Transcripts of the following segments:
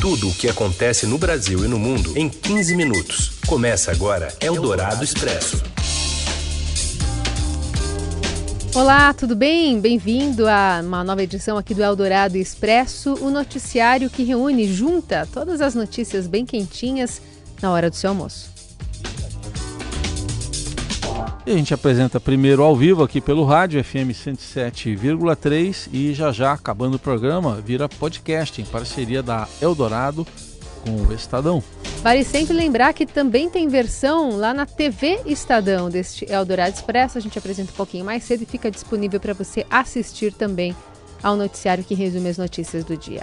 Tudo o que acontece no Brasil e no mundo em 15 minutos. Começa agora Eldorado Expresso. Olá, tudo bem? Bem-vindo a uma nova edição aqui do Eldorado Expresso, o noticiário que reúne, junta todas as notícias bem quentinhas na hora do seu almoço. E a gente apresenta primeiro ao vivo aqui pelo rádio FM 107,3 e já já, acabando o programa, vira podcast em parceria da Eldorado com o Estadão. Vale sempre lembrar que também tem versão lá na TV Estadão deste Eldorado Expresso. A gente apresenta um pouquinho mais cedo e fica disponível para você assistir também ao noticiário que resume as notícias do dia.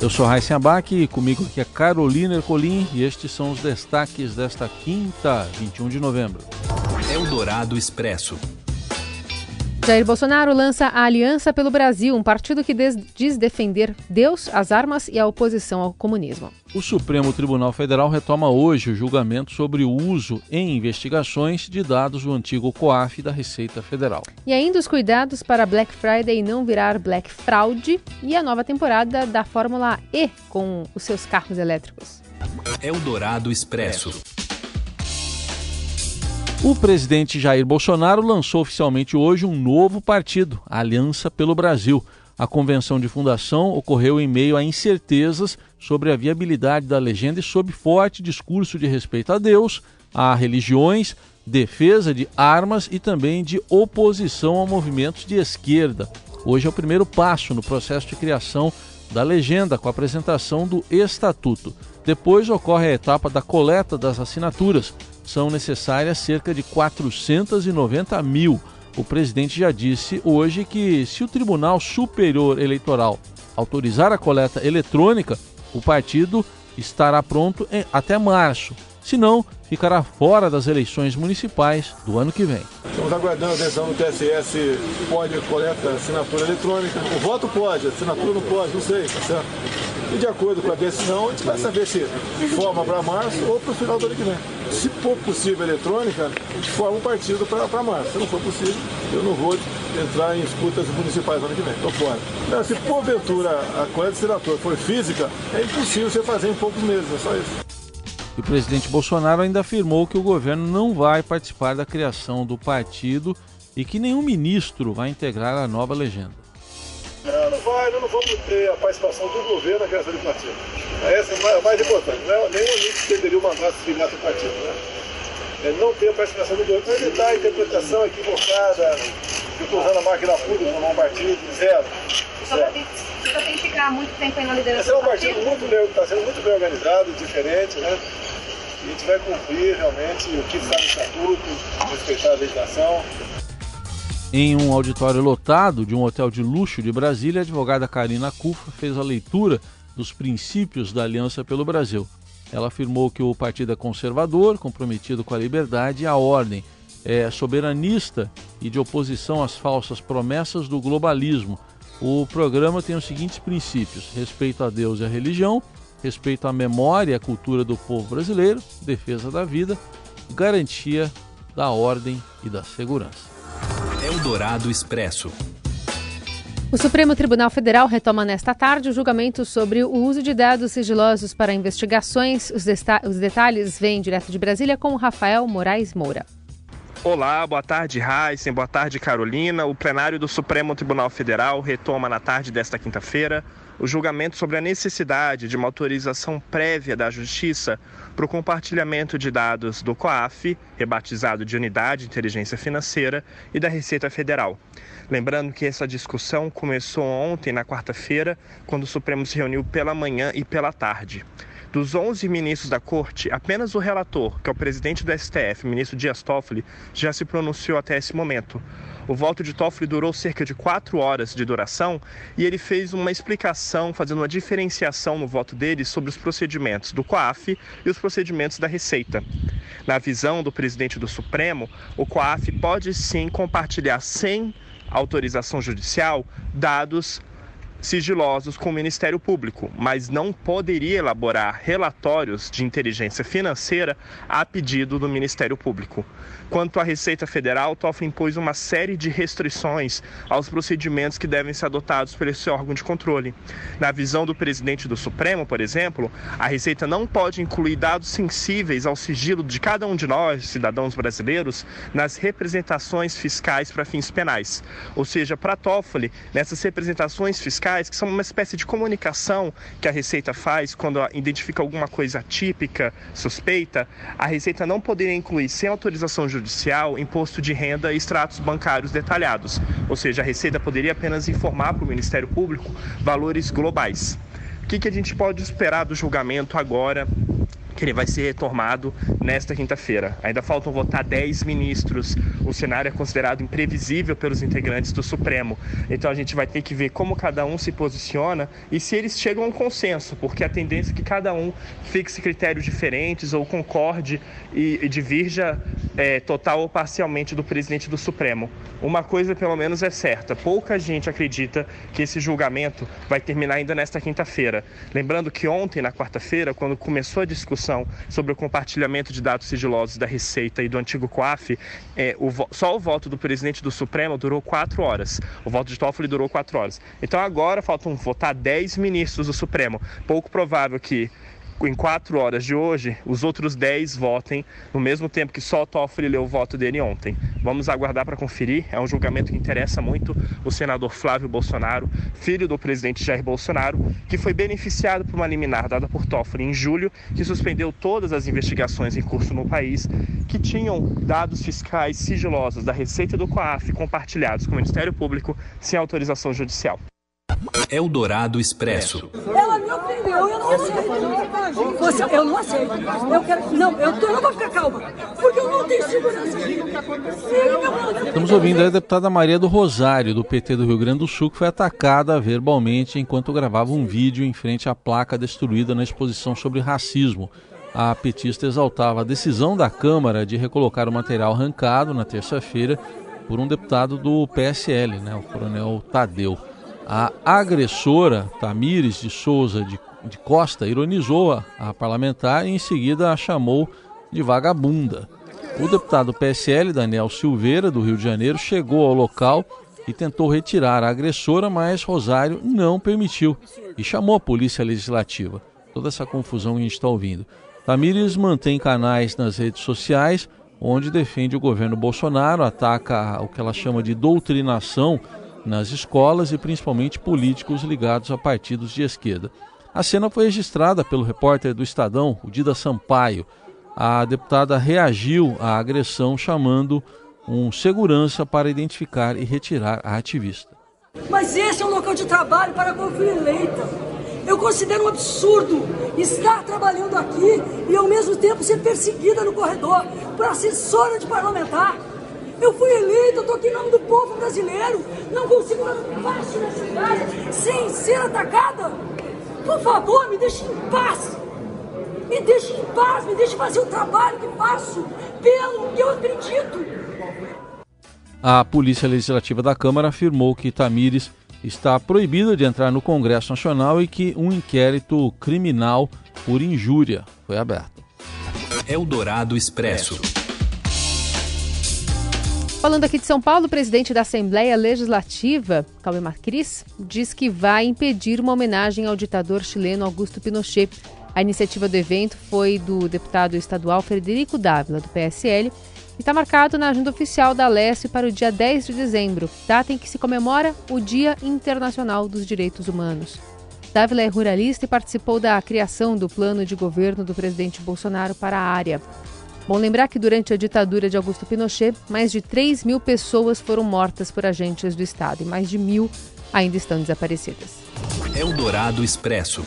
Eu sou Raíssa Abac e comigo aqui é Carolina Ercolim e estes são os destaques desta quinta, 21 de novembro. Eldorado Expresso. Jair Bolsonaro lança a Aliança pelo Brasil, um partido que diz defender Deus, as armas e a oposição ao comunismo. O Supremo Tribunal Federal retoma hoje o julgamento sobre o uso em investigações de dados do antigo COAF da Receita Federal. E ainda os cuidados para Black Friday não virar Black Fraud e a nova temporada da Fórmula E com os seus carros elétricos. Eldorado Expresso. O presidente Jair Bolsonaro lançou oficialmente hoje um novo partido, Aliança pelo Brasil. A convenção de fundação ocorreu em meio a incertezas sobre a viabilidade da legenda e sob forte discurso de respeito a Deus, a religiões, defesa de armas e também de oposição a movimentos de esquerda. Hoje é o primeiro passo no processo de criação da legenda com a apresentação do estatuto. Depois ocorre a etapa da coleta das assinaturas são necessárias cerca de 490 mil. O presidente já disse hoje que, se o Tribunal Superior Eleitoral autorizar a coleta eletrônica, o partido estará pronto em, até março. Se não, ficará fora das eleições municipais do ano que vem. Estamos aguardando a decisão do TSE se pode coleta assinatura eletrônica. O voto pode, assinatura não pode, não sei, tá certo? E de acordo com a decisão, a gente vai saber se forma para março ou para o final do ano que vem. Se for possível eletrônica, forma um partido para março. Se não for possível, eu não vou entrar em escutas municipais no ano que vem. Estou fora. Então, se porventura a coleta de assinatura for física, é impossível você fazer em poucos meses, é só isso. E o presidente Bolsonaro ainda afirmou que o governo não vai participar da criação do partido e que nenhum ministro vai integrar a nova legenda. Não, não vai, não, não vamos ter a participação do governo na criação de partido. Essa é a mais importante. Não é, nenhum ministro deveria mandar se filiar ao partido. Né? É não ter a participação do governo para evitar a interpretação equivocada, de estou usando a máquina pública como um partido, zero. zero. Você tem que ficar muito tempo aí na liderança Esse é um partido, partido muito bem, está sendo muito bem organizado, diferente, né? E a gente vai cumprir realmente o que está no estatuto, respeitar a legislação. Em um auditório lotado de um hotel de luxo de Brasília, a advogada Karina Cufa fez a leitura dos princípios da Aliança pelo Brasil. Ela afirmou que o partido é conservador, comprometido com a liberdade e a ordem, é soberanista e de oposição às falsas promessas do globalismo. O programa tem os seguintes princípios: respeito a Deus e a religião, respeito à memória e à cultura do povo brasileiro, defesa da vida, garantia da ordem e da segurança. Eldorado Expresso. O Supremo Tribunal Federal retoma nesta tarde o julgamento sobre o uso de dados sigilosos para investigações. Os, os detalhes vêm direto de Brasília com Rafael Moraes Moura. Olá, boa tarde, Heisen, boa tarde, Carolina. O plenário do Supremo Tribunal Federal retoma na tarde desta quinta-feira o julgamento sobre a necessidade de uma autorização prévia da Justiça para o compartilhamento de dados do COAF, rebatizado de Unidade de Inteligência Financeira, e da Receita Federal. Lembrando que essa discussão começou ontem, na quarta-feira, quando o Supremo se reuniu pela manhã e pela tarde. Dos 11 ministros da corte, apenas o relator, que é o presidente do STF, ministro Dias Toffoli, já se pronunciou até esse momento. O voto de Toffoli durou cerca de quatro horas de duração e ele fez uma explicação, fazendo uma diferenciação no voto dele sobre os procedimentos do COAF e os procedimentos da Receita. Na visão do presidente do Supremo, o COAF pode sim compartilhar sem autorização judicial dados sigilosos com o Ministério Público, mas não poderia elaborar relatórios de inteligência financeira a pedido do Ministério Público. Quanto à Receita Federal, Toffoli impôs uma série de restrições aos procedimentos que devem ser adotados por esse órgão de controle. Na visão do presidente do Supremo, por exemplo, a Receita não pode incluir dados sensíveis ao sigilo de cada um de nós, cidadãos brasileiros, nas representações fiscais para fins penais. Ou seja, para Toffoli, nessas representações fiscais, que são uma espécie de comunicação que a Receita faz quando identifica alguma coisa atípica, suspeita, a Receita não poderia incluir sem autorização judicial imposto de renda e extratos bancários detalhados, ou seja, a Receita poderia apenas informar para o Ministério Público valores globais. O que, que a gente pode esperar do julgamento agora que ele vai ser retomado nesta quinta-feira. Ainda faltam votar 10 ministros. O cenário é considerado imprevisível pelos integrantes do Supremo. Então a gente vai ter que ver como cada um se posiciona e se eles chegam a um consenso, porque a tendência é que cada um fixe critérios diferentes ou concorde e, e divirja é, total ou parcialmente do presidente do Supremo. Uma coisa pelo menos é certa: pouca gente acredita que esse julgamento vai terminar ainda nesta quinta-feira. Lembrando que ontem, na quarta-feira, quando começou a discussão sobre o compartilhamento de dados sigilosos da Receita e do antigo COAF, é, o, só o voto do presidente do Supremo durou quatro horas. O voto de Toffoli durou quatro horas. Então agora faltam votar dez ministros do Supremo. Pouco provável que em quatro horas de hoje, os outros dez votem no mesmo tempo que só o Toffoli leu o voto dele ontem. Vamos aguardar para conferir. É um julgamento que interessa muito o senador Flávio Bolsonaro, filho do presidente Jair Bolsonaro, que foi beneficiado por uma liminar dada por Toffoli em julho, que suspendeu todas as investigações em curso no país que tinham dados fiscais sigilosos da Receita do COAF compartilhados com o Ministério Público sem autorização judicial. Eldorado Expresso. Ela me ofendeu, eu não aceito. Você, eu não aceito. Eu quero. Não, eu, tô, eu não vou ficar calma. Porque eu não tenho segurança. Estamos ouvindo a deputada Maria do Rosário, do PT do Rio Grande do Sul, que foi atacada verbalmente enquanto gravava um vídeo em frente à placa destruída na exposição sobre racismo. A petista exaltava a decisão da Câmara de recolocar o material arrancado na terça-feira por um deputado do PSL, né, o coronel Tadeu. A agressora Tamires de Souza de, de Costa ironizou a, a parlamentar e em seguida a chamou de vagabunda. O deputado PSL, Daniel Silveira, do Rio de Janeiro, chegou ao local e tentou retirar a agressora, mas Rosário não permitiu e chamou a Polícia Legislativa. Toda essa confusão que a gente está ouvindo. Tamires mantém canais nas redes sociais onde defende o governo Bolsonaro, ataca o que ela chama de doutrinação nas escolas e principalmente políticos ligados a partidos de esquerda. A cena foi registrada pelo repórter do Estadão, o Dida Sampaio. A deputada reagiu à agressão chamando um segurança para identificar e retirar a ativista. Mas esse é um local de trabalho para a fui eleita. Eu considero um absurdo estar trabalhando aqui e ao mesmo tempo ser perseguida no corredor por assessora de parlamentar. Eu fui eleito, eu tô aqui em nome do povo brasileiro. Não consigo dar um passo nessa cidade sem ser atacada. Por favor, me deixe em paz. Me deixe em paz, me deixe fazer o trabalho que faço pelo que eu acredito. A Polícia Legislativa da Câmara afirmou que Tamires está proibida de entrar no Congresso Nacional e que um inquérito criminal por injúria foi aberto. Eldorado Expresso. Falando aqui de São Paulo, o presidente da Assembleia Legislativa, Cauê Cris, diz que vai impedir uma homenagem ao ditador chileno Augusto Pinochet. A iniciativa do evento foi do deputado estadual Frederico Dávila, do PSL, e está marcado na agenda oficial da Leste para o dia 10 de dezembro, data em que se comemora o Dia Internacional dos Direitos Humanos. Dávila é ruralista e participou da criação do plano de governo do presidente Bolsonaro para a área. Bom lembrar que durante a ditadura de Augusto Pinochet, mais de 3 mil pessoas foram mortas por agentes do Estado e mais de mil ainda estão desaparecidas. Eldorado Expresso.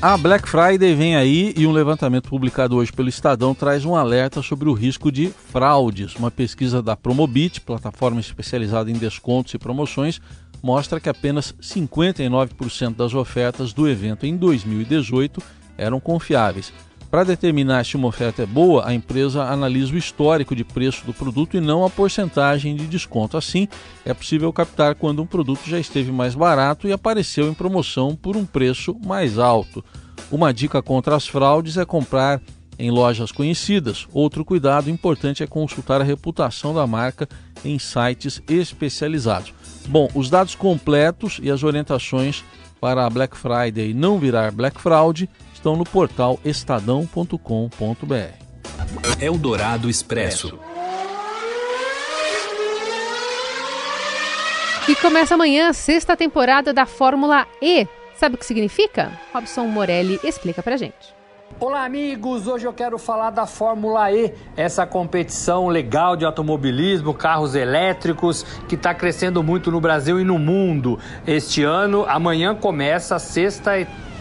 A Black Friday vem aí e um levantamento publicado hoje pelo Estadão traz um alerta sobre o risco de fraudes. Uma pesquisa da Promobit, plataforma especializada em descontos e promoções, mostra que apenas 59% das ofertas do evento em 2018 eram confiáveis. Para determinar se uma oferta é boa, a empresa analisa o histórico de preço do produto e não a porcentagem de desconto. Assim, é possível captar quando um produto já esteve mais barato e apareceu em promoção por um preço mais alto. Uma dica contra as fraudes é comprar em lojas conhecidas. Outro cuidado importante é consultar a reputação da marca em sites especializados. Bom, os dados completos e as orientações para a Black Friday não virar Black Fraud estão no portal estadão.com.br. Eldorado Expresso. E começa amanhã a sexta temporada da Fórmula E. Sabe o que significa? Robson Morelli explica pra gente. Olá, amigos! Hoje eu quero falar da Fórmula E, essa competição legal de automobilismo, carros elétricos, que está crescendo muito no Brasil e no mundo. Este ano, amanhã começa a sexta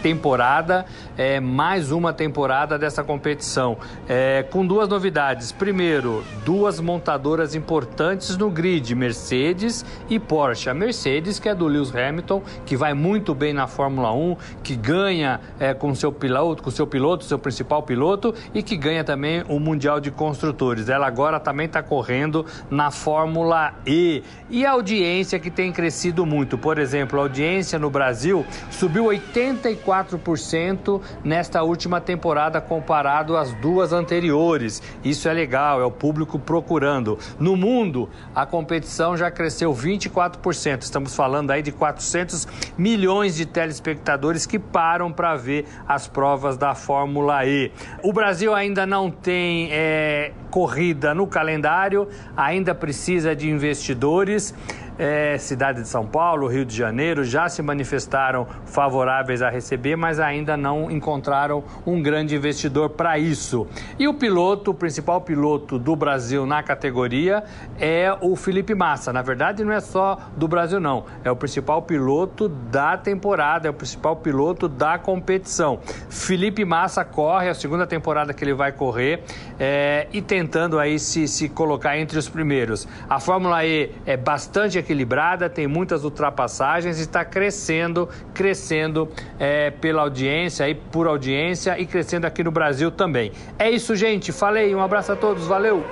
temporada, é, mais uma temporada dessa competição, é, com duas novidades. Primeiro, duas montadoras importantes no grid, Mercedes e Porsche. A Mercedes, que é do Lewis Hamilton, que vai muito bem na Fórmula 1, que ganha é, com seu piloto, com seu piloto, seu principal piloto, e que ganha também o Mundial de Construtores. Ela agora também está correndo na Fórmula E. E a audiência que tem crescido muito. Por exemplo, a audiência no Brasil subiu 84 4% nesta última temporada comparado às duas anteriores. Isso é legal, é o público procurando. No mundo, a competição já cresceu 24%. Estamos falando aí de 400 milhões de telespectadores que param para ver as provas da Fórmula E. O Brasil ainda não tem é, corrida no calendário, ainda precisa de investidores é, cidade de São Paulo, Rio de Janeiro, já se manifestaram favoráveis a receber, mas ainda não encontraram um grande investidor para isso. E o piloto, o principal piloto do Brasil na categoria é o Felipe Massa. Na verdade, não é só do Brasil, não. É o principal piloto da temporada, é o principal piloto da competição. Felipe Massa corre, a segunda temporada que ele vai correr é, e tentando aí se, se colocar entre os primeiros. A Fórmula E é bastante equilibrada, tem muitas ultrapassagens e está crescendo, crescendo é, pela audiência e por audiência e crescendo aqui no Brasil também. É isso, gente. Falei, um abraço a todos, valeu!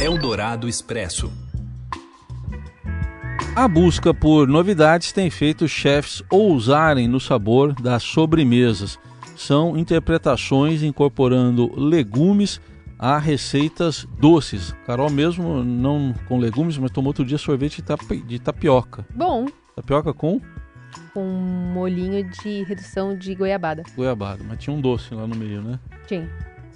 Eldorado Expresso. A busca por novidades tem feito os chefes ousarem no sabor das sobremesas. São interpretações incorporando legumes a receitas doces. Carol mesmo não com legumes, mas tomou outro dia sorvete de tapioca. Bom. Tapioca com? Com molhinho de redução de goiabada. Goiabada, mas tinha um doce lá no meio, né? Tinha.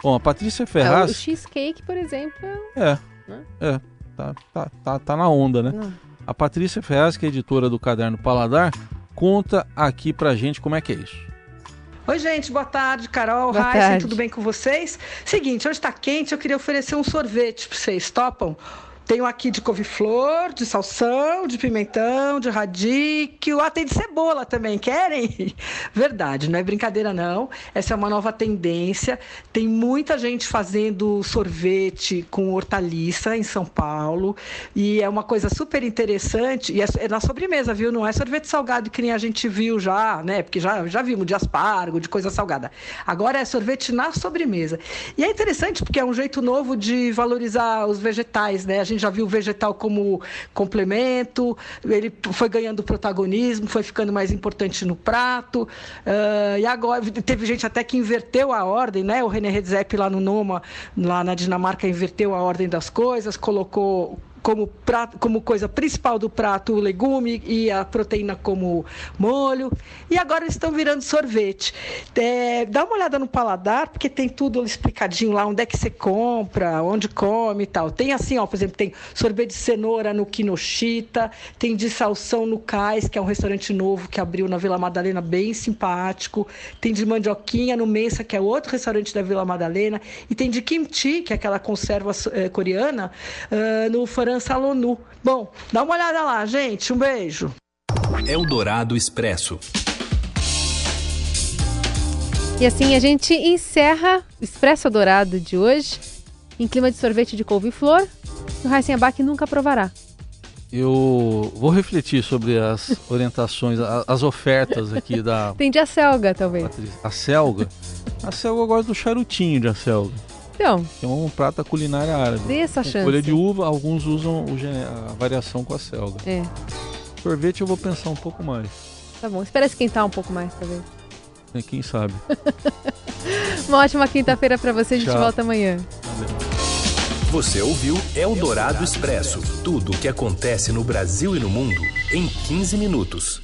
Bom, a Patrícia Ferraz... É, o cheesecake, por exemplo... É, né? é, tá, tá, tá, tá na onda, né? Não. A Patrícia Ferraz, que é editora do Caderno Paladar, conta aqui pra gente como é que é isso. Oi, gente, boa tarde, Carol, Raíssa, tudo bem com vocês? Seguinte, hoje está quente, eu queria oferecer um sorvete para vocês, topam? Tenho aqui de couve-flor, de salsão, de pimentão, de radíquio, ah, tem de cebola também, querem? Verdade, não é brincadeira não. Essa é uma nova tendência. Tem muita gente fazendo sorvete com hortaliça em São Paulo e é uma coisa super interessante e é, é na sobremesa, viu? Não é sorvete salgado que nem a gente viu já, né? Porque já, já vimos de aspargo, de coisa salgada. Agora é sorvete na sobremesa. E é interessante porque é um jeito novo de valorizar os vegetais, né? A gente já viu o vegetal como complemento, ele foi ganhando protagonismo, foi ficando mais importante no prato. Uh, e agora teve gente até que inverteu a ordem, né? O René Redzepi lá no Noma, lá na Dinamarca, inverteu a ordem das coisas, colocou como, prato, como coisa principal do prato o legume e a proteína como molho. E agora eles estão virando sorvete. É, dá uma olhada no paladar, porque tem tudo explicadinho lá, onde é que você compra, onde come e tal. Tem assim, ó, por exemplo, tem sorvete de cenoura no Kinoshita, tem de salsão no Cais, que é um restaurante novo que abriu na Vila Madalena, bem simpático. Tem de mandioquinha no Mensa, que é outro restaurante da Vila Madalena. E tem de kimchi, que é aquela conserva é, coreana, uh, no Faran França Lonu. Bom, dá uma olhada lá, gente. Um beijo. Eldorado Expresso. E assim a gente encerra o Expresso Dourado de hoje em clima de sorvete de couve-flor. O Heisenbach nunca provará. Eu vou refletir sobre as orientações, as ofertas aqui da. Tem de acelga, talvez. A selga? A selga eu gosto do charutinho de acelga. Então. Que é um prato culinária árabe. Dê essa chance. Folha de uva, alguns usam a variação com a selga. É. Sorvete eu vou pensar um pouco mais. Tá bom, espera esquentar um pouco mais, talvez. É, quem sabe. Uma ótima quinta-feira para você, a gente Tchau. volta amanhã. Você ouviu Eldorado Expresso tudo o que acontece no Brasil e no mundo em 15 minutos.